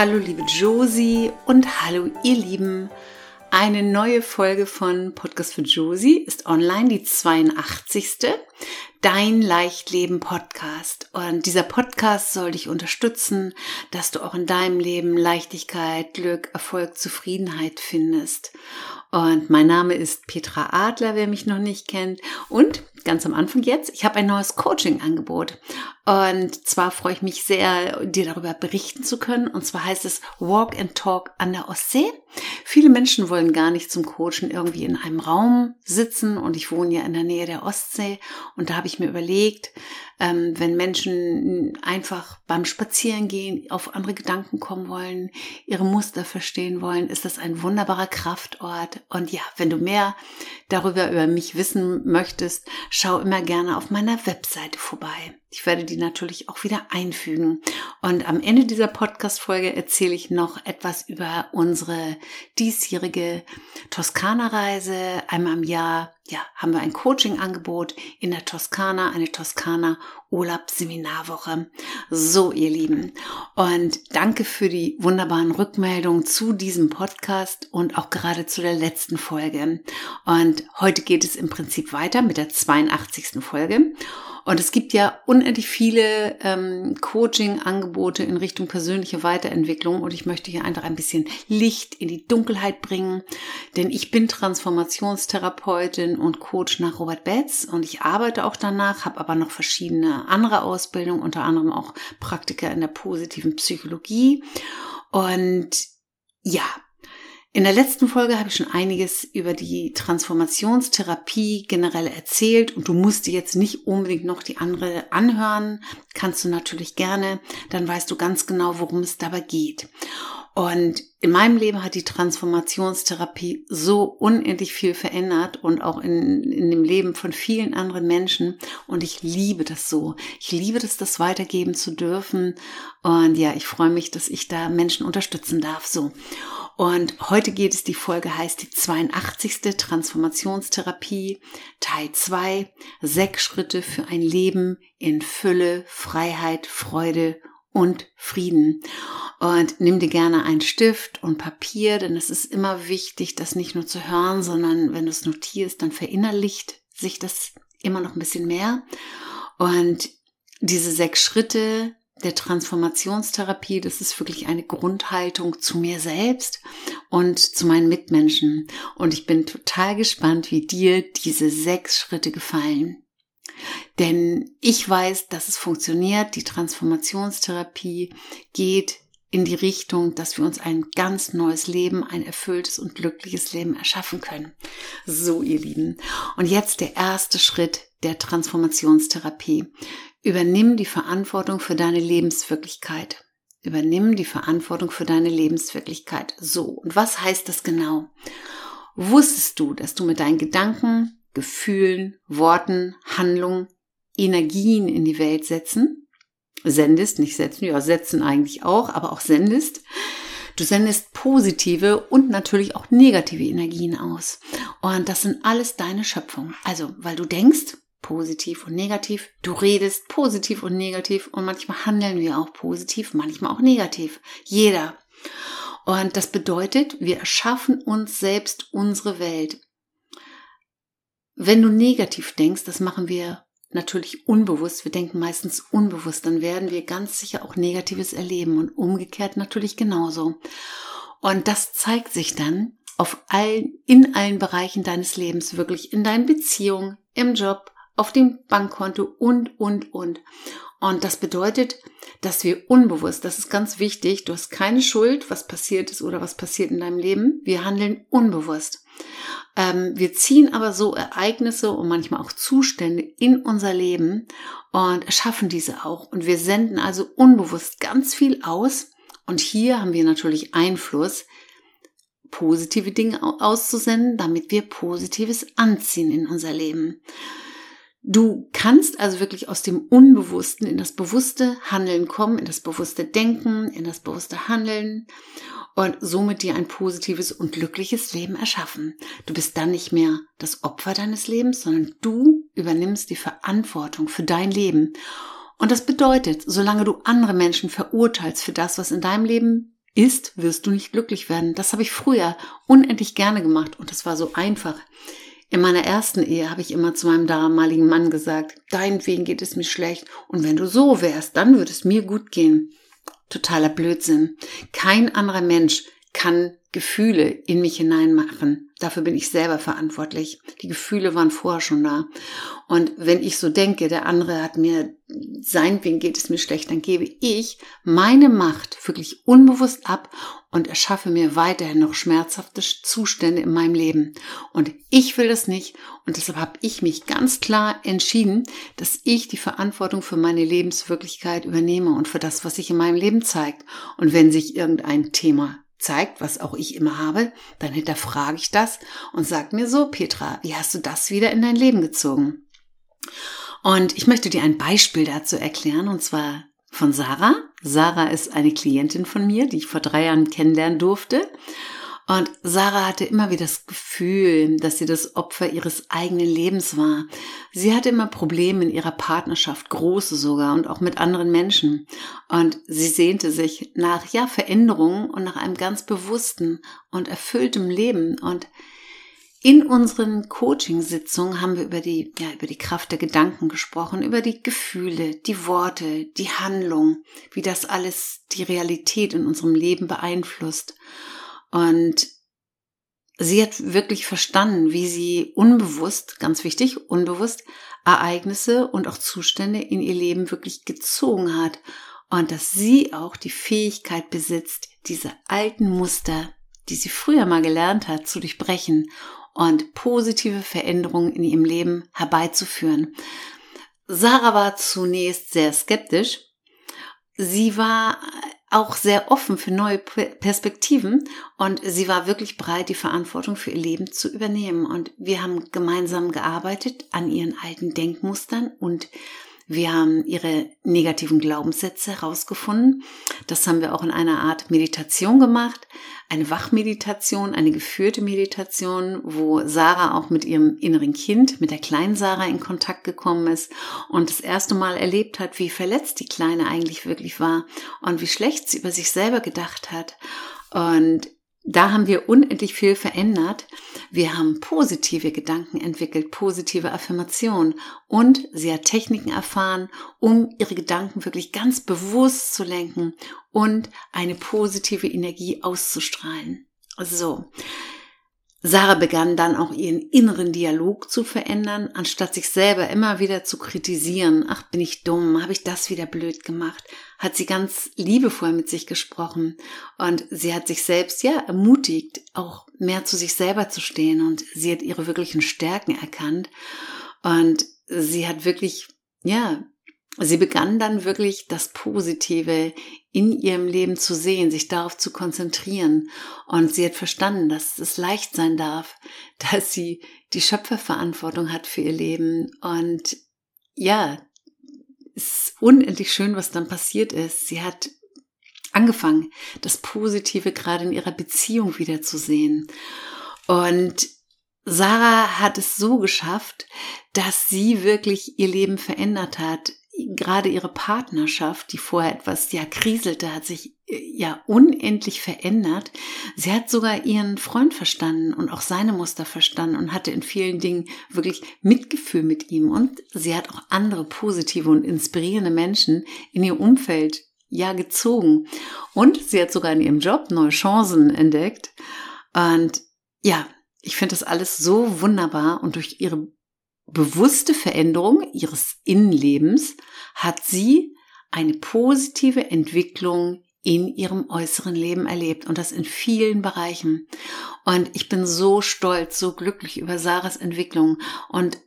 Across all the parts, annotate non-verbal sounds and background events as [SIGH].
Hallo liebe Josie und hallo ihr Lieben. Eine neue Folge von Podcast für Josie ist online, die 82. Dein Leichtleben Podcast. Und dieser Podcast soll dich unterstützen, dass du auch in deinem Leben Leichtigkeit, Glück, Erfolg, Zufriedenheit findest. Und mein Name ist Petra Adler, wer mich noch nicht kennt. Und ganz am Anfang jetzt, ich habe ein neues Coaching-Angebot. Und zwar freue ich mich sehr, dir darüber berichten zu können. Und zwar heißt es Walk and Talk an der Ostsee. Viele Menschen wollen gar nicht zum Coachen irgendwie in einem Raum sitzen. Und ich wohne ja in der Nähe der Ostsee. Und da habe ich mir überlegt, ähm, wenn Menschen einfach beim Spazierengehen auf andere Gedanken kommen wollen, ihre Muster verstehen wollen, ist das ein wunderbarer Kraftort. Und ja, wenn du mehr darüber über mich wissen möchtest, schau immer gerne auf meiner Webseite vorbei. Ich werde die natürlich auch wieder einfügen. Und am Ende dieser Podcast-Folge erzähle ich noch etwas über unsere diesjährige Toskana-Reise. Einmal im Jahr, ja, haben wir ein Coaching-Angebot in der Toskana, eine Toskana Urlaubsseminarwoche. So, ihr Lieben. Und danke für die wunderbaren Rückmeldungen zu diesem Podcast und auch gerade zu der letzten Folge. Und heute geht es im Prinzip weiter mit der 82. Folge. Und es gibt ja unendlich viele ähm, Coaching-Angebote in Richtung persönliche Weiterentwicklung. Und ich möchte hier einfach ein bisschen Licht in die Dunkelheit bringen. Denn ich bin Transformationstherapeutin und Coach nach Robert Betz und ich arbeite auch danach, habe aber noch verschiedene andere Ausbildungen, unter anderem auch Praktiker in der positiven Psychologie. Und ja, in der letzten Folge habe ich schon einiges über die Transformationstherapie generell erzählt und du musst dir jetzt nicht unbedingt noch die andere anhören. Kannst du natürlich gerne, dann weißt du ganz genau, worum es dabei geht. Und in meinem Leben hat die Transformationstherapie so unendlich viel verändert und auch in, in dem Leben von vielen anderen Menschen. Und ich liebe das so. Ich liebe das, das weitergeben zu dürfen. Und ja, ich freue mich, dass ich da Menschen unterstützen darf. So. Und heute geht es, die Folge heißt die 82. Transformationstherapie, Teil 2, sechs Schritte für ein Leben in Fülle, Freiheit, Freude und Frieden. Und nimm dir gerne einen Stift und Papier, denn es ist immer wichtig, das nicht nur zu hören, sondern wenn du es notierst, dann verinnerlicht sich das immer noch ein bisschen mehr. Und diese sechs Schritte, der Transformationstherapie, das ist wirklich eine Grundhaltung zu mir selbst und zu meinen Mitmenschen. Und ich bin total gespannt, wie dir diese sechs Schritte gefallen. Denn ich weiß, dass es funktioniert. Die Transformationstherapie geht in die Richtung, dass wir uns ein ganz neues Leben, ein erfülltes und glückliches Leben erschaffen können. So, ihr Lieben. Und jetzt der erste Schritt der Transformationstherapie. Übernimm die Verantwortung für deine Lebenswirklichkeit. Übernimm die Verantwortung für deine Lebenswirklichkeit. So, und was heißt das genau? Wusstest du, dass du mit deinen Gedanken, Gefühlen, Worten, Handlungen, Energien in die Welt setzen? Sendest, nicht setzen, ja, setzen eigentlich auch, aber auch sendest. Du sendest positive und natürlich auch negative Energien aus. Und das sind alles deine Schöpfungen. Also, weil du denkst, positiv und negativ. Du redest positiv und negativ und manchmal handeln wir auch positiv, manchmal auch negativ. Jeder. Und das bedeutet, wir erschaffen uns selbst unsere Welt. Wenn du negativ denkst, das machen wir natürlich unbewusst, wir denken meistens unbewusst, dann werden wir ganz sicher auch Negatives erleben und umgekehrt natürlich genauso. Und das zeigt sich dann auf allen, in allen Bereichen deines Lebens, wirklich in deinen Beziehungen, im Job, auf dem Bankkonto und, und, und. Und das bedeutet, dass wir unbewusst, das ist ganz wichtig, du hast keine Schuld, was passiert ist oder was passiert in deinem Leben. Wir handeln unbewusst. Ähm, wir ziehen aber so Ereignisse und manchmal auch Zustände in unser Leben und erschaffen diese auch. Und wir senden also unbewusst ganz viel aus. Und hier haben wir natürlich Einfluss, positive Dinge auszusenden, damit wir Positives anziehen in unser Leben. Du kannst also wirklich aus dem Unbewussten in das bewusste Handeln kommen, in das bewusste Denken, in das bewusste Handeln und somit dir ein positives und glückliches Leben erschaffen. Du bist dann nicht mehr das Opfer deines Lebens, sondern du übernimmst die Verantwortung für dein Leben. Und das bedeutet, solange du andere Menschen verurteilst für das, was in deinem Leben ist, wirst du nicht glücklich werden. Das habe ich früher unendlich gerne gemacht und das war so einfach. In meiner ersten Ehe habe ich immer zu meinem damaligen Mann gesagt, deinetwegen geht es mir schlecht und wenn du so wärst, dann würde es mir gut gehen. Totaler Blödsinn. Kein anderer Mensch kann Gefühle in mich hineinmachen. Dafür bin ich selber verantwortlich. Die Gefühle waren vorher schon da. Und wenn ich so denke, der andere hat mir, seinetwegen geht es mir schlecht, dann gebe ich meine Macht wirklich unbewusst ab und erschaffe mir weiterhin noch schmerzhafte Zustände in meinem Leben. Und ich will das nicht. Und deshalb habe ich mich ganz klar entschieden, dass ich die Verantwortung für meine Lebenswirklichkeit übernehme und für das, was sich in meinem Leben zeigt. Und wenn sich irgendein Thema zeigt, was auch ich immer habe, dann hinterfrage ich das und sag mir so, Petra, wie hast du das wieder in dein Leben gezogen? Und ich möchte dir ein Beispiel dazu erklären, und zwar von Sarah. Sarah ist eine Klientin von mir, die ich vor drei Jahren kennenlernen durfte. Und Sarah hatte immer wieder das Gefühl, dass sie das Opfer ihres eigenen Lebens war. Sie hatte immer Probleme in ihrer Partnerschaft, große sogar und auch mit anderen Menschen. Und sie sehnte sich nach, ja, Veränderungen und nach einem ganz bewussten und erfülltem Leben. Und in unseren Coaching-Sitzungen haben wir über die, ja, über die Kraft der Gedanken gesprochen, über die Gefühle, die Worte, die Handlung, wie das alles die Realität in unserem Leben beeinflusst. Und sie hat wirklich verstanden, wie sie unbewusst, ganz wichtig, unbewusst Ereignisse und auch Zustände in ihr Leben wirklich gezogen hat und dass sie auch die Fähigkeit besitzt, diese alten Muster, die sie früher mal gelernt hat, zu durchbrechen und positive Veränderungen in ihrem Leben herbeizuführen. Sarah war zunächst sehr skeptisch. Sie war auch sehr offen für neue Perspektiven und sie war wirklich bereit, die Verantwortung für ihr Leben zu übernehmen. Und wir haben gemeinsam gearbeitet an ihren alten Denkmustern und wir haben ihre negativen Glaubenssätze herausgefunden. Das haben wir auch in einer Art Meditation gemacht. Eine Wachmeditation, eine geführte Meditation, wo Sarah auch mit ihrem inneren Kind, mit der kleinen Sarah in Kontakt gekommen ist und das erste Mal erlebt hat, wie verletzt die Kleine eigentlich wirklich war und wie schlecht sie über sich selber gedacht hat. Und da haben wir unendlich viel verändert. Wir haben positive Gedanken entwickelt, positive Affirmationen und sie hat Techniken erfahren, um ihre Gedanken wirklich ganz bewusst zu lenken und eine positive Energie auszustrahlen. So. Sarah begann dann auch ihren inneren Dialog zu verändern, anstatt sich selber immer wieder zu kritisieren. Ach, bin ich dumm, habe ich das wieder blöd gemacht? Hat sie ganz liebevoll mit sich gesprochen und sie hat sich selbst ja ermutigt, auch mehr zu sich selber zu stehen und sie hat ihre wirklichen Stärken erkannt und sie hat wirklich ja Sie begann dann wirklich das Positive in ihrem Leben zu sehen, sich darauf zu konzentrieren. Und sie hat verstanden, dass es leicht sein darf, [LAUGHS] dass sie die Schöpferverantwortung hat für ihr Leben. Und ja, es ist unendlich schön, was dann passiert ist. Sie hat angefangen, das Positive gerade in ihrer Beziehung wieder zu sehen. Und Sarah hat es so geschafft, dass sie wirklich ihr Leben verändert hat gerade ihre Partnerschaft, die vorher etwas ja kriselte, hat sich äh, ja unendlich verändert. Sie hat sogar ihren Freund verstanden und auch seine Muster verstanden und hatte in vielen Dingen wirklich Mitgefühl mit ihm. Und sie hat auch andere positive und inspirierende Menschen in ihr Umfeld ja gezogen. Und sie hat sogar in ihrem Job neue Chancen entdeckt. Und ja, ich finde das alles so wunderbar. Und durch ihre bewusste Veränderung ihres Innenlebens hat sie eine positive Entwicklung in ihrem äußeren Leben erlebt und das in vielen Bereichen. Und ich bin so stolz, so glücklich über Sarahs Entwicklung und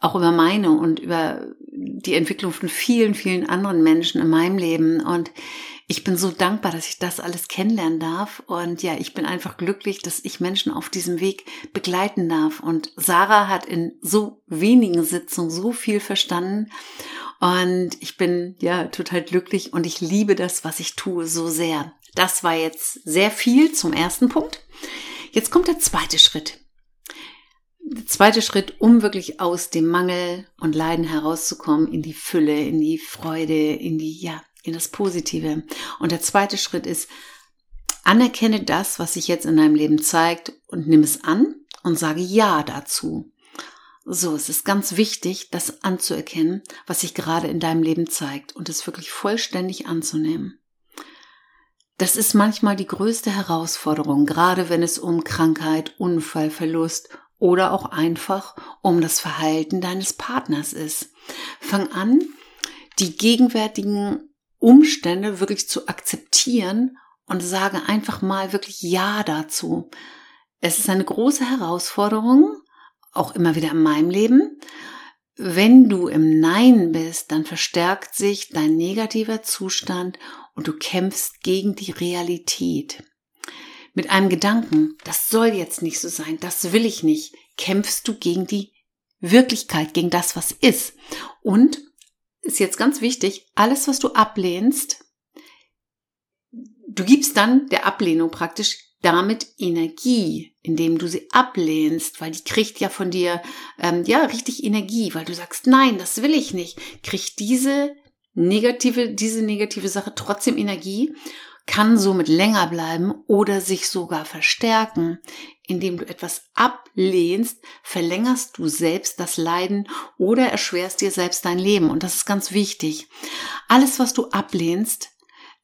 auch über meine und über die Entwicklung von vielen, vielen anderen Menschen in meinem Leben. Und ich bin so dankbar, dass ich das alles kennenlernen darf. Und ja, ich bin einfach glücklich, dass ich Menschen auf diesem Weg begleiten darf. Und Sarah hat in so wenigen Sitzungen so viel verstanden. Und ich bin ja total glücklich und ich liebe das, was ich tue, so sehr. Das war jetzt sehr viel zum ersten Punkt. Jetzt kommt der zweite Schritt. Der zweite Schritt, um wirklich aus dem Mangel und Leiden herauszukommen, in die Fülle, in die Freude, in die, ja, in das Positive. Und der zweite Schritt ist, Anerkenne das, was sich jetzt in deinem Leben zeigt und nimm es an und sage Ja dazu. So, es ist ganz wichtig, das anzuerkennen, was sich gerade in deinem Leben zeigt und es wirklich vollständig anzunehmen. Das ist manchmal die größte Herausforderung, gerade wenn es um Krankheit, Unfall, Verlust oder auch einfach um das Verhalten deines Partners ist. Fang an, die gegenwärtigen Umstände wirklich zu akzeptieren und sage einfach mal wirklich Ja dazu. Es ist eine große Herausforderung, auch immer wieder in meinem Leben. Wenn du im Nein bist, dann verstärkt sich dein negativer Zustand und du kämpfst gegen die Realität. Mit einem Gedanken, das soll jetzt nicht so sein, das will ich nicht, kämpfst du gegen die Wirklichkeit, gegen das, was ist. Und ist jetzt ganz wichtig, alles, was du ablehnst, du gibst dann der Ablehnung praktisch damit Energie, indem du sie ablehnst, weil die kriegt ja von dir ähm, ja richtig Energie, weil du sagst, nein, das will ich nicht, kriegt diese negative, diese negative Sache trotzdem Energie, kann somit länger bleiben oder sich sogar verstärken. Indem du etwas ablehnst, verlängerst du selbst das Leiden oder erschwerst dir selbst dein Leben. Und das ist ganz wichtig. Alles, was du ablehnst,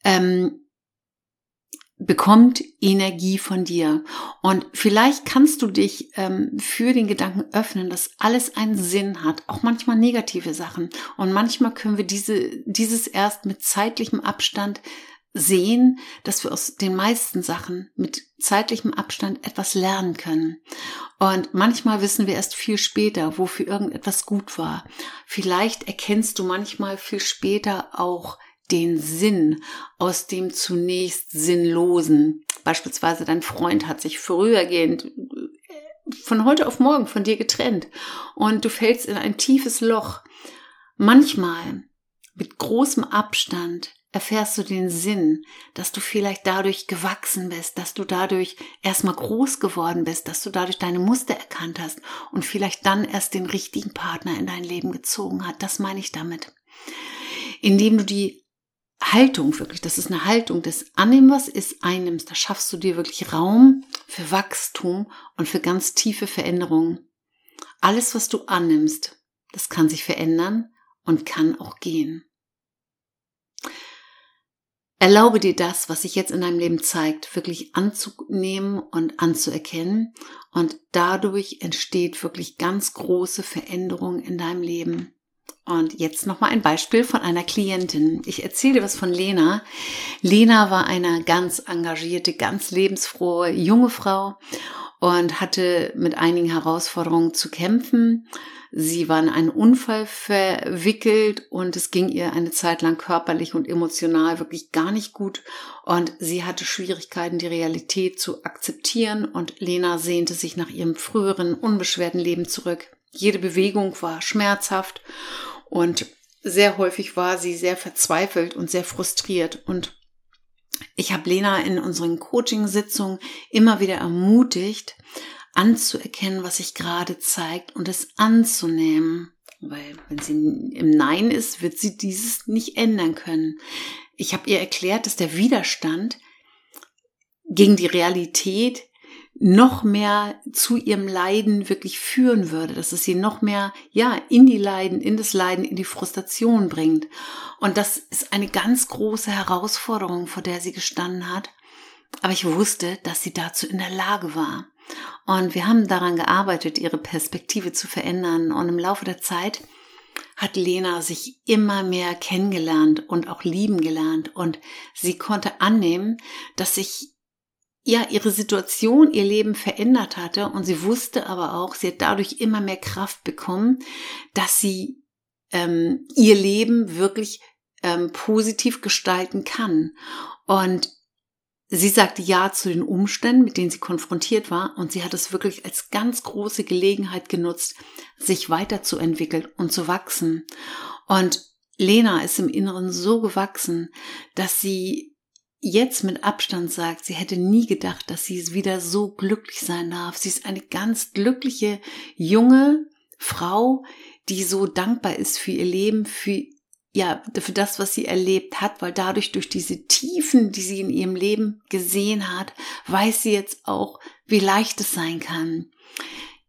ähm, bekommt Energie von dir. Und vielleicht kannst du dich ähm, für den Gedanken öffnen, dass alles einen Sinn hat, auch manchmal negative Sachen. Und manchmal können wir diese, dieses erst mit zeitlichem Abstand sehen, dass wir aus den meisten Sachen mit zeitlichem Abstand etwas lernen können. Und manchmal wissen wir erst viel später, wofür irgendetwas gut war. Vielleicht erkennst du manchmal viel später auch den Sinn aus dem zunächst Sinnlosen. Beispielsweise dein Freund hat sich vorübergehend äh, von heute auf morgen von dir getrennt und du fällst in ein tiefes Loch. Manchmal mit großem Abstand erfährst du den Sinn, dass du vielleicht dadurch gewachsen bist, dass du dadurch erstmal groß geworden bist, dass du dadurch deine Muster erkannt hast und vielleicht dann erst den richtigen Partner in dein Leben gezogen hat. Das meine ich damit. Indem du die Haltung wirklich, das ist eine Haltung des Annehmen, was ist, einnimmst. Da schaffst du dir wirklich Raum für Wachstum und für ganz tiefe Veränderungen. Alles, was du annimmst, das kann sich verändern und kann auch gehen. Erlaube dir das, was sich jetzt in deinem Leben zeigt, wirklich anzunehmen und anzuerkennen. Und dadurch entsteht wirklich ganz große Veränderung in deinem Leben. Und jetzt nochmal ein Beispiel von einer Klientin. Ich erzähle was von Lena. Lena war eine ganz engagierte, ganz lebensfrohe junge Frau und hatte mit einigen Herausforderungen zu kämpfen. Sie war in einen Unfall verwickelt und es ging ihr eine Zeit lang körperlich und emotional wirklich gar nicht gut und sie hatte Schwierigkeiten, die Realität zu akzeptieren und Lena sehnte sich nach ihrem früheren unbeschwerten Leben zurück. Jede Bewegung war schmerzhaft und sehr häufig war sie sehr verzweifelt und sehr frustriert. Und ich habe Lena in unseren Coaching-Sitzungen immer wieder ermutigt, anzuerkennen, was sich gerade zeigt und es anzunehmen. Weil wenn sie im Nein ist, wird sie dieses nicht ändern können. Ich habe ihr erklärt, dass der Widerstand gegen die Realität noch mehr zu ihrem Leiden wirklich führen würde, dass es sie noch mehr, ja, in die Leiden, in das Leiden, in die Frustration bringt. Und das ist eine ganz große Herausforderung, vor der sie gestanden hat. Aber ich wusste, dass sie dazu in der Lage war. Und wir haben daran gearbeitet, ihre Perspektive zu verändern. Und im Laufe der Zeit hat Lena sich immer mehr kennengelernt und auch lieben gelernt. Und sie konnte annehmen, dass sich ja ihre Situation, ihr Leben verändert hatte und sie wusste aber auch, sie hat dadurch immer mehr Kraft bekommen, dass sie ähm, ihr Leben wirklich ähm, positiv gestalten kann. Und sie sagte Ja zu den Umständen, mit denen sie konfrontiert war und sie hat es wirklich als ganz große Gelegenheit genutzt, sich weiterzuentwickeln und zu wachsen. Und Lena ist im Inneren so gewachsen, dass sie jetzt mit Abstand sagt, sie hätte nie gedacht, dass sie wieder so glücklich sein darf. Sie ist eine ganz glückliche junge Frau, die so dankbar ist für ihr Leben, für ja, für das, was sie erlebt hat, weil dadurch durch diese Tiefen, die sie in ihrem Leben gesehen hat, weiß sie jetzt auch, wie leicht es sein kann.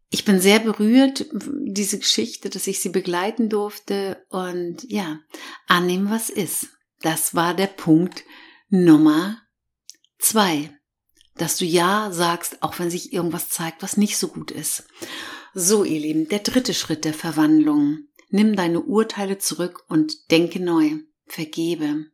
Ich bin sehr berührt, diese Geschichte, dass ich sie begleiten durfte und ja, annehmen, was ist. Das war der Punkt Nummer zwei. Dass du Ja sagst, auch wenn sich irgendwas zeigt, was nicht so gut ist. So, ihr Lieben, der dritte Schritt der Verwandlung. Nimm deine Urteile zurück und denke neu. Vergebe.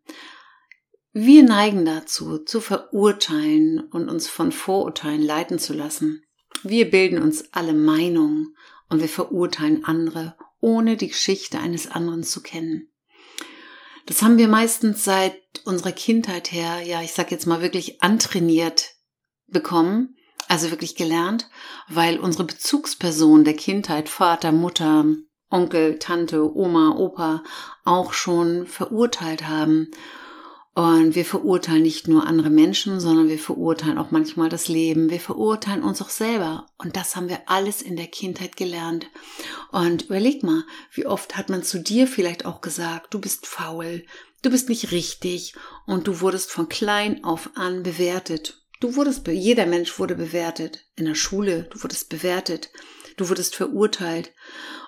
Wir neigen dazu, zu verurteilen und uns von Vorurteilen leiten zu lassen. Wir bilden uns alle Meinungen und wir verurteilen andere, ohne die Geschichte eines anderen zu kennen. Das haben wir meistens seit unserer Kindheit her, ja, ich sag jetzt mal wirklich antrainiert bekommen, also wirklich gelernt, weil unsere Bezugsperson der Kindheit, Vater, Mutter, Onkel, Tante, Oma, Opa auch schon verurteilt haben. Und wir verurteilen nicht nur andere Menschen, sondern wir verurteilen auch manchmal das Leben. Wir verurteilen uns auch selber. Und das haben wir alles in der Kindheit gelernt. Und überleg mal, wie oft hat man zu dir vielleicht auch gesagt, du bist faul, du bist nicht richtig und du wurdest von klein auf an bewertet. Du wurdest, jeder Mensch wurde bewertet. In der Schule, du wurdest bewertet. Du wurdest verurteilt.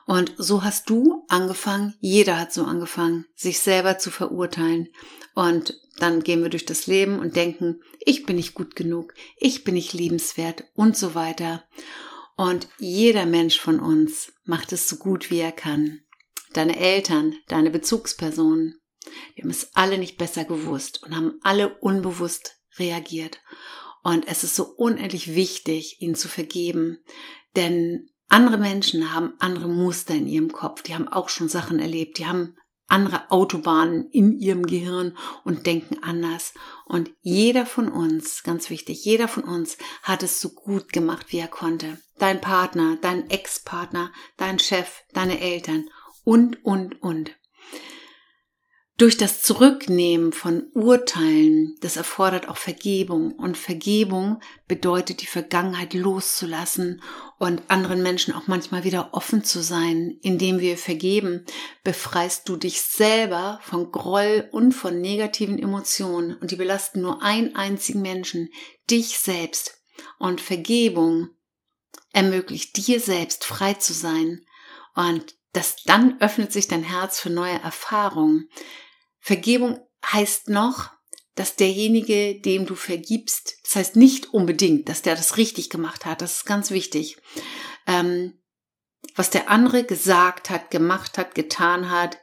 Und so hast du angefangen, jeder hat so angefangen, sich selber zu verurteilen. Und dann gehen wir durch das Leben und denken, ich bin nicht gut genug, ich bin nicht liebenswert und so weiter. Und jeder Mensch von uns macht es so gut, wie er kann. Deine Eltern, deine Bezugspersonen, die haben es alle nicht besser gewusst und haben alle unbewusst reagiert. Und es ist so unendlich wichtig, ihnen zu vergeben, denn andere Menschen haben andere Muster in ihrem Kopf, die haben auch schon Sachen erlebt, die haben andere Autobahnen in ihrem Gehirn und denken anders. Und jeder von uns, ganz wichtig, jeder von uns hat es so gut gemacht, wie er konnte. Dein Partner, dein Ex-Partner, dein Chef, deine Eltern und, und, und. Durch das Zurücknehmen von Urteilen, das erfordert auch Vergebung. Und Vergebung bedeutet, die Vergangenheit loszulassen und anderen Menschen auch manchmal wieder offen zu sein. Indem wir vergeben, befreist du dich selber von Groll und von negativen Emotionen. Und die belasten nur einen einzigen Menschen, dich selbst. Und Vergebung ermöglicht dir selbst frei zu sein. Und das, dann öffnet sich dein Herz für neue Erfahrungen. Vergebung heißt noch, dass derjenige, dem du vergibst, das heißt nicht unbedingt, dass der das richtig gemacht hat, das ist ganz wichtig. Ähm, was der andere gesagt hat, gemacht hat, getan hat,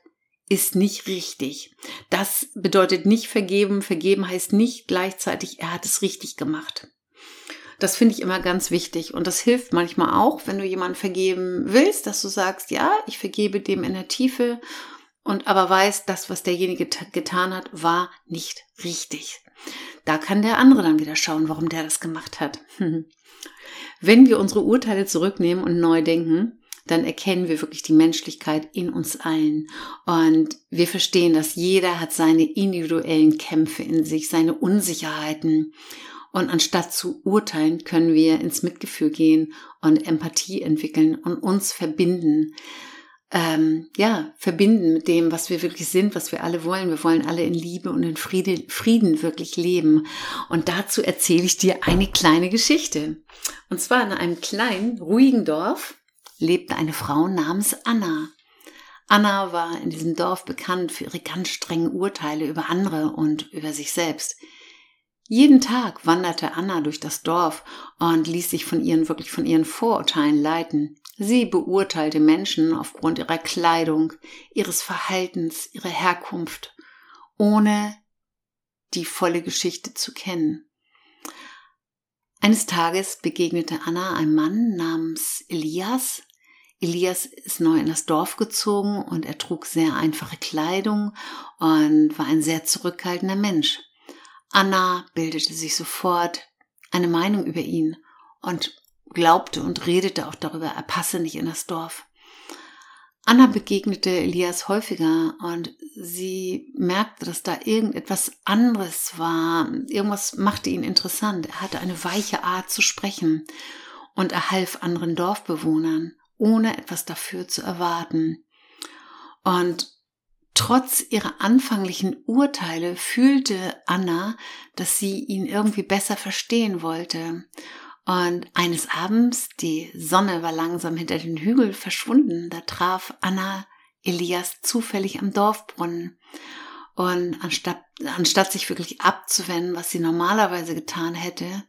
ist nicht richtig. Das bedeutet nicht vergeben. Vergeben heißt nicht gleichzeitig, er hat es richtig gemacht. Das finde ich immer ganz wichtig und das hilft manchmal auch, wenn du jemanden vergeben willst, dass du sagst, ja, ich vergebe dem in der Tiefe und aber weiß, das, was derjenige getan hat, war nicht richtig. Da kann der andere dann wieder schauen, warum der das gemacht hat. [LAUGHS] Wenn wir unsere Urteile zurücknehmen und neu denken, dann erkennen wir wirklich die Menschlichkeit in uns allen. Und wir verstehen, dass jeder hat seine individuellen Kämpfe in sich, seine Unsicherheiten. Und anstatt zu urteilen, können wir ins Mitgefühl gehen und Empathie entwickeln und uns verbinden ähm, ja, verbinden mit dem, was wir wirklich sind, was wir alle wollen. Wir wollen alle in Liebe und in Friede, Frieden wirklich leben. Und dazu erzähle ich dir eine kleine Geschichte. Und zwar in einem kleinen, ruhigen Dorf lebte eine Frau namens Anna. Anna war in diesem Dorf bekannt für ihre ganz strengen Urteile über andere und über sich selbst. Jeden Tag wanderte Anna durch das Dorf und ließ sich von ihren wirklich von ihren Vorurteilen leiten. Sie beurteilte Menschen aufgrund ihrer Kleidung, ihres Verhaltens, ihrer Herkunft, ohne die volle Geschichte zu kennen. Eines Tages begegnete Anna einem Mann namens Elias. Elias ist neu in das Dorf gezogen und er trug sehr einfache Kleidung und war ein sehr zurückhaltender Mensch. Anna bildete sich sofort eine Meinung über ihn und glaubte und redete auch darüber, er passe nicht in das Dorf. Anna begegnete Elias häufiger und sie merkte, dass da irgendetwas anderes war. Irgendwas machte ihn interessant. Er hatte eine weiche Art zu sprechen und er half anderen Dorfbewohnern, ohne etwas dafür zu erwarten. Und Trotz ihrer anfänglichen Urteile fühlte Anna, dass sie ihn irgendwie besser verstehen wollte. Und eines Abends, die Sonne war langsam hinter den Hügel verschwunden, da traf Anna Elias zufällig am Dorfbrunnen. Und anstatt, anstatt sich wirklich abzuwenden, was sie normalerweise getan hätte,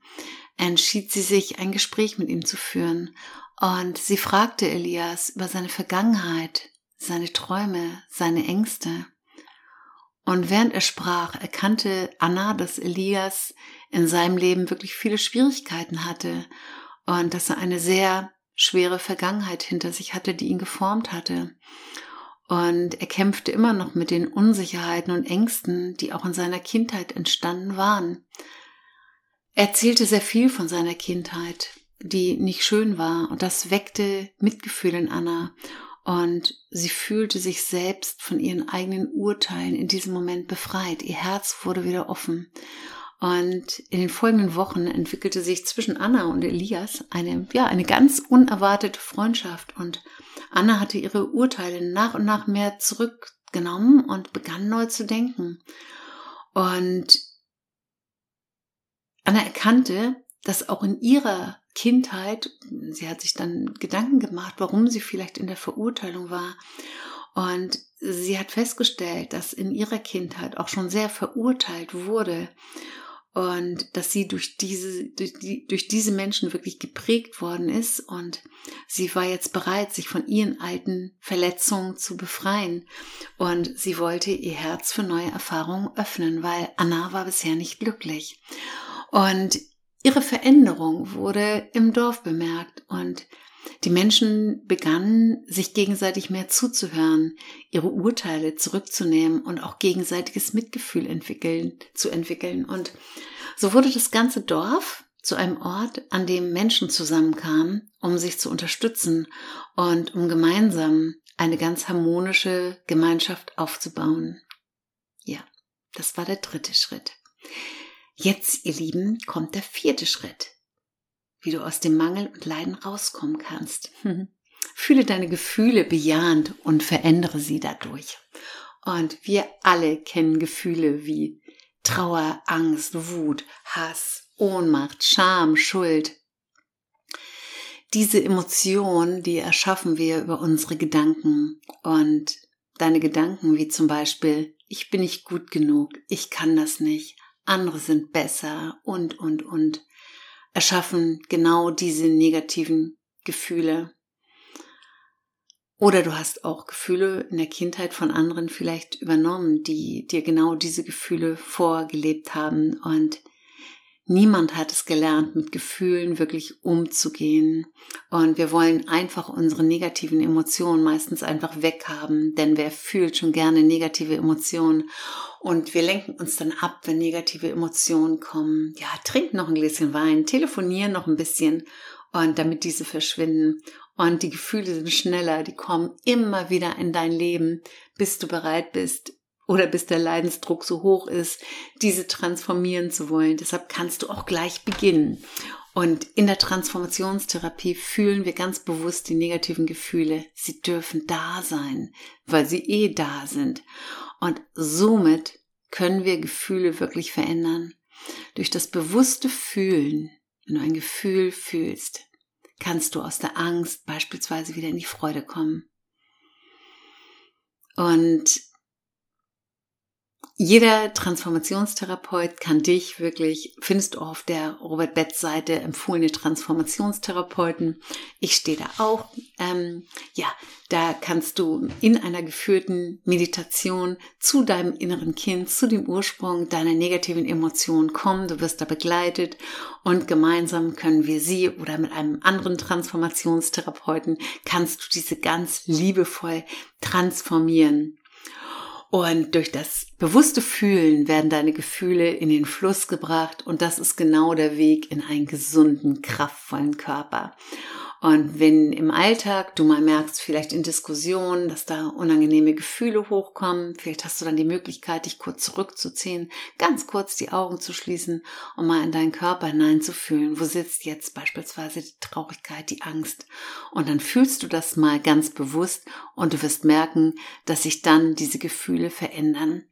entschied sie sich, ein Gespräch mit ihm zu führen. Und sie fragte Elias über seine Vergangenheit, seine Träume, seine Ängste. Und während er sprach, erkannte Anna, dass Elias in seinem Leben wirklich viele Schwierigkeiten hatte und dass er eine sehr schwere Vergangenheit hinter sich hatte, die ihn geformt hatte. Und er kämpfte immer noch mit den Unsicherheiten und Ängsten, die auch in seiner Kindheit entstanden waren. Er erzählte sehr viel von seiner Kindheit, die nicht schön war, und das weckte Mitgefühl in Anna und sie fühlte sich selbst von ihren eigenen Urteilen in diesem Moment befreit. Ihr Herz wurde wieder offen. Und in den folgenden Wochen entwickelte sich zwischen Anna und Elias eine, ja, eine ganz unerwartete Freundschaft. Und Anna hatte ihre Urteile nach und nach mehr zurückgenommen und begann neu zu denken. Und Anna erkannte, dass auch in ihrer Kindheit, sie hat sich dann Gedanken gemacht, warum sie vielleicht in der Verurteilung war. Und sie hat festgestellt, dass in ihrer Kindheit auch schon sehr verurteilt wurde und dass sie durch diese, durch, die, durch diese Menschen wirklich geprägt worden ist und sie war jetzt bereit, sich von ihren alten Verletzungen zu befreien und sie wollte ihr Herz für neue Erfahrungen öffnen, weil Anna war bisher nicht glücklich. Und Ihre Veränderung wurde im Dorf bemerkt und die Menschen begannen, sich gegenseitig mehr zuzuhören, ihre Urteile zurückzunehmen und auch gegenseitiges Mitgefühl entwickeln, zu entwickeln. Und so wurde das ganze Dorf zu einem Ort, an dem Menschen zusammenkamen, um sich zu unterstützen und um gemeinsam eine ganz harmonische Gemeinschaft aufzubauen. Ja, das war der dritte Schritt. Jetzt, ihr Lieben, kommt der vierte Schritt, wie du aus dem Mangel und Leiden rauskommen kannst. [LAUGHS] Fühle deine Gefühle bejahend und verändere sie dadurch. Und wir alle kennen Gefühle wie Trauer, Angst, Wut, Hass, Ohnmacht, Scham, Schuld. Diese Emotionen, die erschaffen wir über unsere Gedanken und deine Gedanken wie zum Beispiel, ich bin nicht gut genug, ich kann das nicht, andere sind besser und, und, und erschaffen genau diese negativen Gefühle. Oder du hast auch Gefühle in der Kindheit von anderen vielleicht übernommen, die dir genau diese Gefühle vorgelebt haben und Niemand hat es gelernt, mit Gefühlen wirklich umzugehen. Und wir wollen einfach unsere negativen Emotionen meistens einfach weghaben, denn wer fühlt schon gerne negative Emotionen? Und wir lenken uns dann ab, wenn negative Emotionen kommen. Ja, trink noch ein Gläschen Wein, telefonieren noch ein bisschen und damit diese verschwinden. Und die Gefühle sind schneller, die kommen immer wieder in dein Leben, bis du bereit bist, oder bis der Leidensdruck so hoch ist, diese transformieren zu wollen. Deshalb kannst du auch gleich beginnen. Und in der Transformationstherapie fühlen wir ganz bewusst die negativen Gefühle. Sie dürfen da sein, weil sie eh da sind. Und somit können wir Gefühle wirklich verändern. Durch das bewusste Fühlen, wenn du ein Gefühl fühlst, kannst du aus der Angst beispielsweise wieder in die Freude kommen. Und jeder Transformationstherapeut kann dich wirklich, findest du auf der Robert Betz Seite empfohlene Transformationstherapeuten. Ich stehe da auch. Ähm, ja, da kannst du in einer geführten Meditation zu deinem inneren Kind, zu dem Ursprung deiner negativen Emotionen kommen. Du wirst da begleitet und gemeinsam können wir sie oder mit einem anderen Transformationstherapeuten kannst du diese ganz liebevoll transformieren. Und durch das bewusste Fühlen werden deine Gefühle in den Fluss gebracht und das ist genau der Weg in einen gesunden, kraftvollen Körper. Und wenn im Alltag du mal merkst, vielleicht in Diskussionen, dass da unangenehme Gefühle hochkommen, vielleicht hast du dann die Möglichkeit, dich kurz zurückzuziehen, ganz kurz die Augen zu schließen und mal in deinen Körper hineinzufühlen. Wo sitzt jetzt beispielsweise die Traurigkeit, die Angst? Und dann fühlst du das mal ganz bewusst und du wirst merken, dass sich dann diese Gefühle verändern.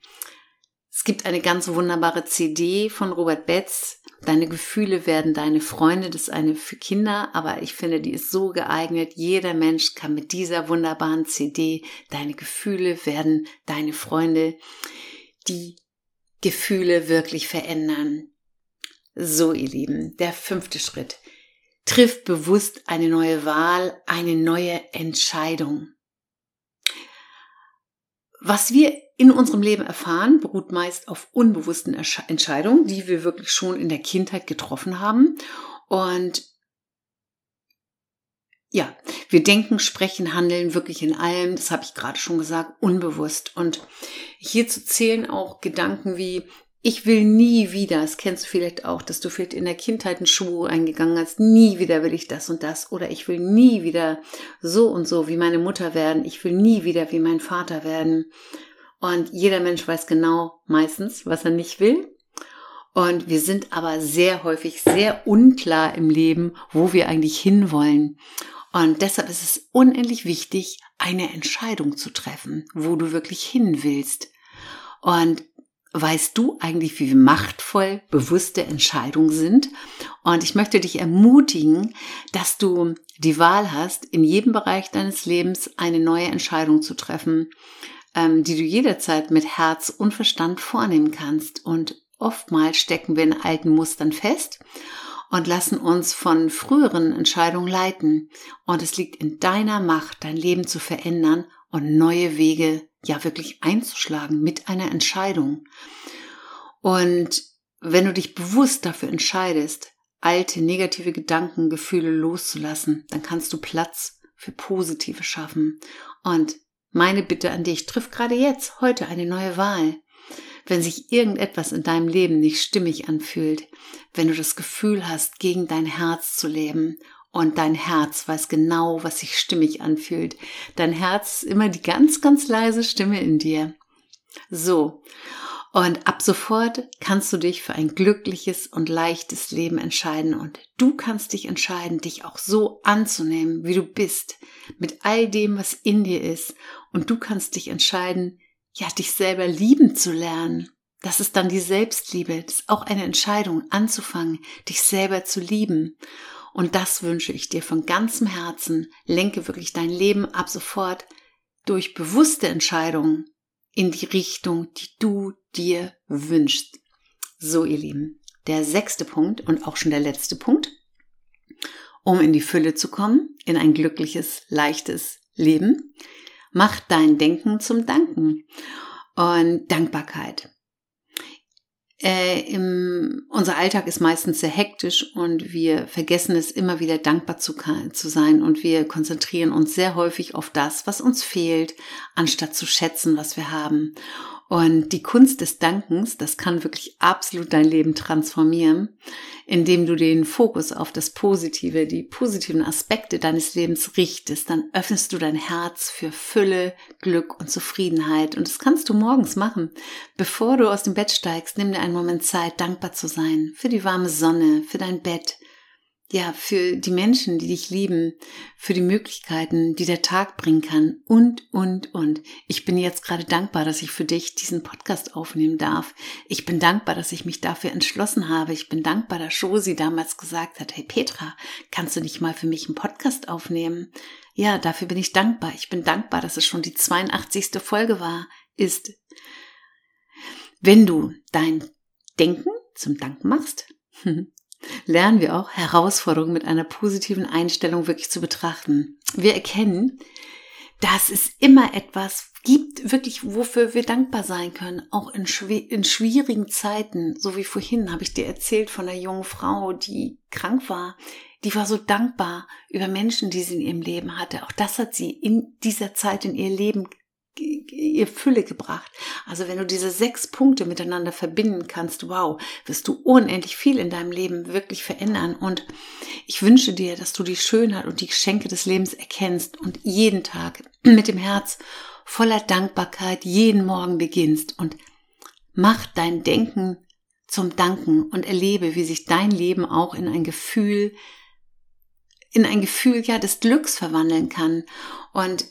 Es gibt eine ganz wunderbare CD von Robert Betz, Deine Gefühle werden deine Freunde, das ist eine für Kinder, aber ich finde, die ist so geeignet. Jeder Mensch kann mit dieser wunderbaren CD, deine Gefühle werden deine Freunde, die Gefühle wirklich verändern. So, ihr Lieben, der fünfte Schritt. Triff bewusst eine neue Wahl, eine neue Entscheidung. Was wir in unserem Leben erfahren, beruht meist auf unbewussten Entscheidungen, die wir wirklich schon in der Kindheit getroffen haben. Und ja, wir denken, sprechen, handeln wirklich in allem, das habe ich gerade schon gesagt, unbewusst. Und hierzu zählen auch Gedanken wie, ich will nie wieder, das kennst du vielleicht auch, dass du vielleicht in der Kindheit einen Schuh eingegangen hast, nie wieder will ich das und das oder ich will nie wieder so und so wie meine Mutter werden, ich will nie wieder wie mein Vater werden. Und jeder Mensch weiß genau meistens, was er nicht will. Und wir sind aber sehr häufig sehr unklar im Leben, wo wir eigentlich hinwollen. Und deshalb ist es unendlich wichtig, eine Entscheidung zu treffen, wo du wirklich hin willst. Und weißt du eigentlich, wie machtvoll bewusste Entscheidungen sind? Und ich möchte dich ermutigen, dass du die Wahl hast, in jedem Bereich deines Lebens eine neue Entscheidung zu treffen, ähm, die du jederzeit mit Herz und Verstand vornehmen kannst. Und oftmals stecken wir in alten Mustern fest und lassen uns von früheren Entscheidungen leiten. Und es liegt in deiner Macht, dein Leben zu verändern und neue Wege ja wirklich einzuschlagen mit einer Entscheidung. Und wenn du dich bewusst dafür entscheidest, alte negative Gedanken, Gefühle loszulassen, dann kannst du Platz für positive schaffen. Und meine Bitte an dich, triff gerade jetzt, heute eine neue Wahl. Wenn sich irgendetwas in deinem Leben nicht stimmig anfühlt, wenn du das Gefühl hast, gegen dein Herz zu leben und dein Herz weiß genau, was sich stimmig anfühlt. Dein Herz ist immer die ganz, ganz leise Stimme in dir. So. Und ab sofort kannst du dich für ein glückliches und leichtes Leben entscheiden und du kannst dich entscheiden, dich auch so anzunehmen, wie du bist, mit all dem, was in dir ist. Und du kannst dich entscheiden, ja, dich selber lieben zu lernen. Das ist dann die Selbstliebe. Das ist auch eine Entscheidung, anzufangen, dich selber zu lieben. Und das wünsche ich dir von ganzem Herzen. Lenke wirklich dein Leben ab sofort durch bewusste Entscheidungen in die Richtung, die du dir wünschst. So, ihr Lieben, der sechste Punkt und auch schon der letzte Punkt, um in die Fülle zu kommen, in ein glückliches, leichtes Leben, mach dein Denken zum Danken und Dankbarkeit äh, im, unser Alltag ist meistens sehr hektisch und wir vergessen es immer wieder dankbar zu, zu sein und wir konzentrieren uns sehr häufig auf das, was uns fehlt, anstatt zu schätzen, was wir haben. Und die Kunst des Dankens, das kann wirklich absolut dein Leben transformieren, indem du den Fokus auf das Positive, die positiven Aspekte deines Lebens richtest. Dann öffnest du dein Herz für Fülle, Glück und Zufriedenheit. Und das kannst du morgens machen. Bevor du aus dem Bett steigst, nimm dir einen Moment Zeit, dankbar zu sein für die warme Sonne, für dein Bett, ja, für die Menschen, die dich lieben, für die Möglichkeiten, die der Tag bringen kann und, und, und. Ich bin jetzt gerade dankbar, dass ich für dich diesen Podcast aufnehmen darf. Ich bin dankbar, dass ich mich dafür entschlossen habe. Ich bin dankbar, dass Josi damals gesagt hat, hey Petra, kannst du nicht mal für mich einen Podcast aufnehmen? Ja, dafür bin ich dankbar. Ich bin dankbar, dass es schon die 82. Folge war, ist. Wenn du dein Denken zum Dank machst, [LAUGHS] lernen wir auch, Herausforderungen mit einer positiven Einstellung wirklich zu betrachten. Wir erkennen, dass es immer etwas gibt, wirklich, wofür wir dankbar sein können, auch in, in schwierigen Zeiten. So wie vorhin habe ich dir erzählt von einer jungen Frau, die krank war. Die war so dankbar über Menschen, die sie in ihrem Leben hatte. Auch das hat sie in dieser Zeit in ihr Leben ihr Fülle gebracht. Also wenn du diese sechs Punkte miteinander verbinden kannst, wow, wirst du unendlich viel in deinem Leben wirklich verändern. Und ich wünsche dir, dass du die Schönheit und die Geschenke des Lebens erkennst und jeden Tag mit dem Herz voller Dankbarkeit jeden Morgen beginnst und mach dein Denken zum Danken und erlebe, wie sich dein Leben auch in ein Gefühl, in ein Gefühl ja des Glücks verwandeln kann. Und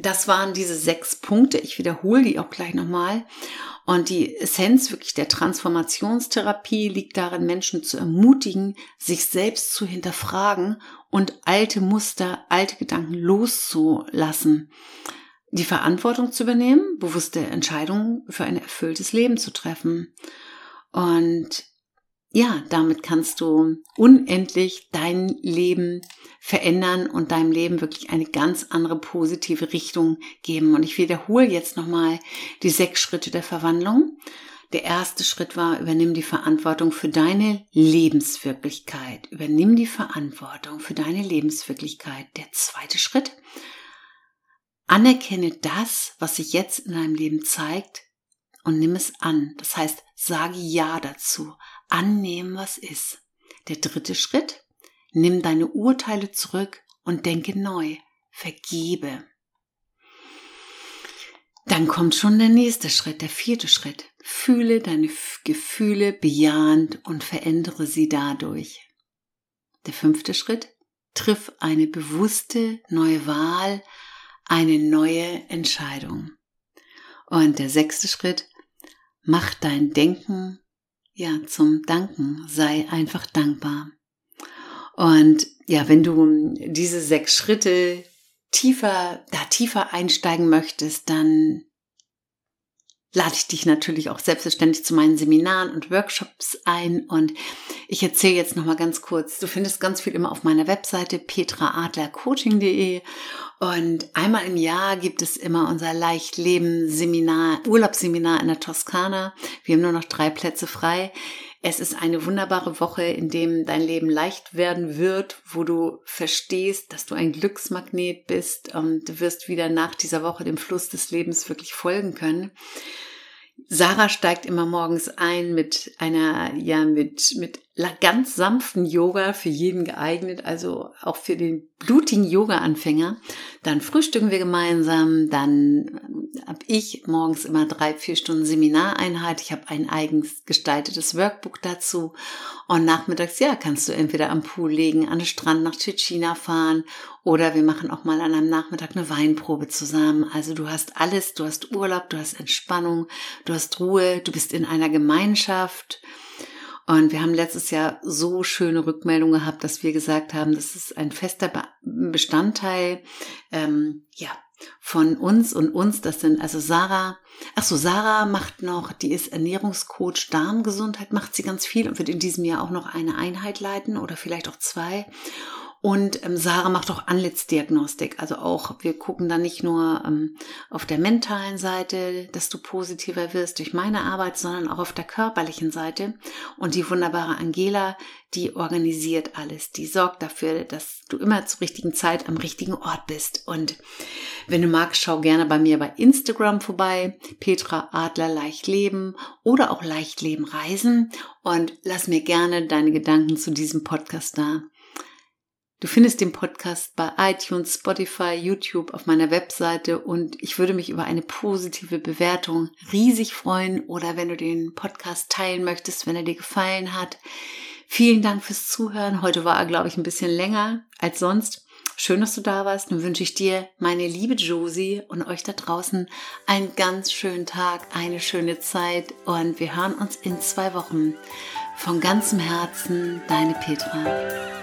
das waren diese sechs Punkte. Ich wiederhole die auch gleich nochmal. Und die Essenz wirklich der Transformationstherapie liegt darin, Menschen zu ermutigen, sich selbst zu hinterfragen und alte Muster, alte Gedanken loszulassen. Die Verantwortung zu übernehmen, bewusste Entscheidungen für ein erfülltes Leben zu treffen. Und ja, damit kannst du unendlich dein Leben verändern und deinem Leben wirklich eine ganz andere positive Richtung geben. Und ich wiederhole jetzt nochmal die sechs Schritte der Verwandlung. Der erste Schritt war, übernimm die Verantwortung für deine Lebenswirklichkeit. Übernimm die Verantwortung für deine Lebenswirklichkeit. Der zweite Schritt, anerkenne das, was sich jetzt in deinem Leben zeigt und nimm es an. Das heißt, sage Ja dazu annehmen, was ist. Der dritte Schritt, nimm deine Urteile zurück und denke neu, vergebe. Dann kommt schon der nächste Schritt, der vierte Schritt. Fühle deine Gefühle bejahend und verändere sie dadurch. Der fünfte Schritt, triff eine bewusste neue Wahl, eine neue Entscheidung. Und der sechste Schritt, mach dein Denken ja, zum Danken. Sei einfach dankbar. Und ja, wenn du diese sechs Schritte tiefer, da tiefer einsteigen möchtest, dann lade ich dich natürlich auch selbstverständlich zu meinen Seminaren und Workshops ein und ich erzähle jetzt noch mal ganz kurz. Du findest ganz viel immer auf meiner Webseite petraadlercoaching.de und einmal im Jahr gibt es immer unser Leichtleben-Seminar, Urlaubsseminar in der Toskana. Wir haben nur noch drei Plätze frei. Es ist eine wunderbare Woche, in dem dein Leben leicht werden wird, wo du verstehst, dass du ein Glücksmagnet bist und du wirst wieder nach dieser Woche dem Fluss des Lebens wirklich folgen können. Sarah steigt immer morgens ein mit einer, ja, mit, mit ganz sanften Yoga für jeden geeignet, also auch für den blutigen Yoga-Anfänger. Dann frühstücken wir gemeinsam, dann habe ich morgens immer drei, vier Stunden Seminareinheit. Ich habe ein eigens gestaltetes Workbook dazu. Und nachmittags, ja, kannst du entweder am Pool legen, an den Strand nach Tschetschina fahren oder wir machen auch mal an einem Nachmittag eine Weinprobe zusammen. Also du hast alles, du hast Urlaub, du hast Entspannung, du hast Ruhe, du bist in einer Gemeinschaft. Und wir haben letztes Jahr so schöne Rückmeldungen gehabt, dass wir gesagt haben, das ist ein fester Bestandteil, ähm, ja, von uns und uns. Das sind also Sarah. Ach so, Sarah macht noch, die ist Ernährungscoach Darmgesundheit, macht sie ganz viel und wird in diesem Jahr auch noch eine Einheit leiten oder vielleicht auch zwei. Und ähm, Sarah macht auch Anlitzdiagnostik. Also auch, wir gucken da nicht nur ähm, auf der mentalen Seite, dass du positiver wirst durch meine Arbeit, sondern auch auf der körperlichen Seite. Und die wunderbare Angela, die organisiert alles. Die sorgt dafür, dass du immer zur richtigen Zeit am richtigen Ort bist. Und wenn du magst, schau gerne bei mir bei Instagram vorbei. Petra Adler Leicht Leben oder auch Leicht Leben Reisen. Und lass mir gerne deine Gedanken zu diesem Podcast da. Du findest den Podcast bei iTunes, Spotify, YouTube auf meiner Webseite und ich würde mich über eine positive Bewertung riesig freuen oder wenn du den Podcast teilen möchtest, wenn er dir gefallen hat. Vielen Dank fürs Zuhören. Heute war er, glaube ich, ein bisschen länger als sonst. Schön, dass du da warst. Nun wünsche ich dir, meine liebe Josie und euch da draußen einen ganz schönen Tag, eine schöne Zeit und wir hören uns in zwei Wochen. Von ganzem Herzen, deine Petra.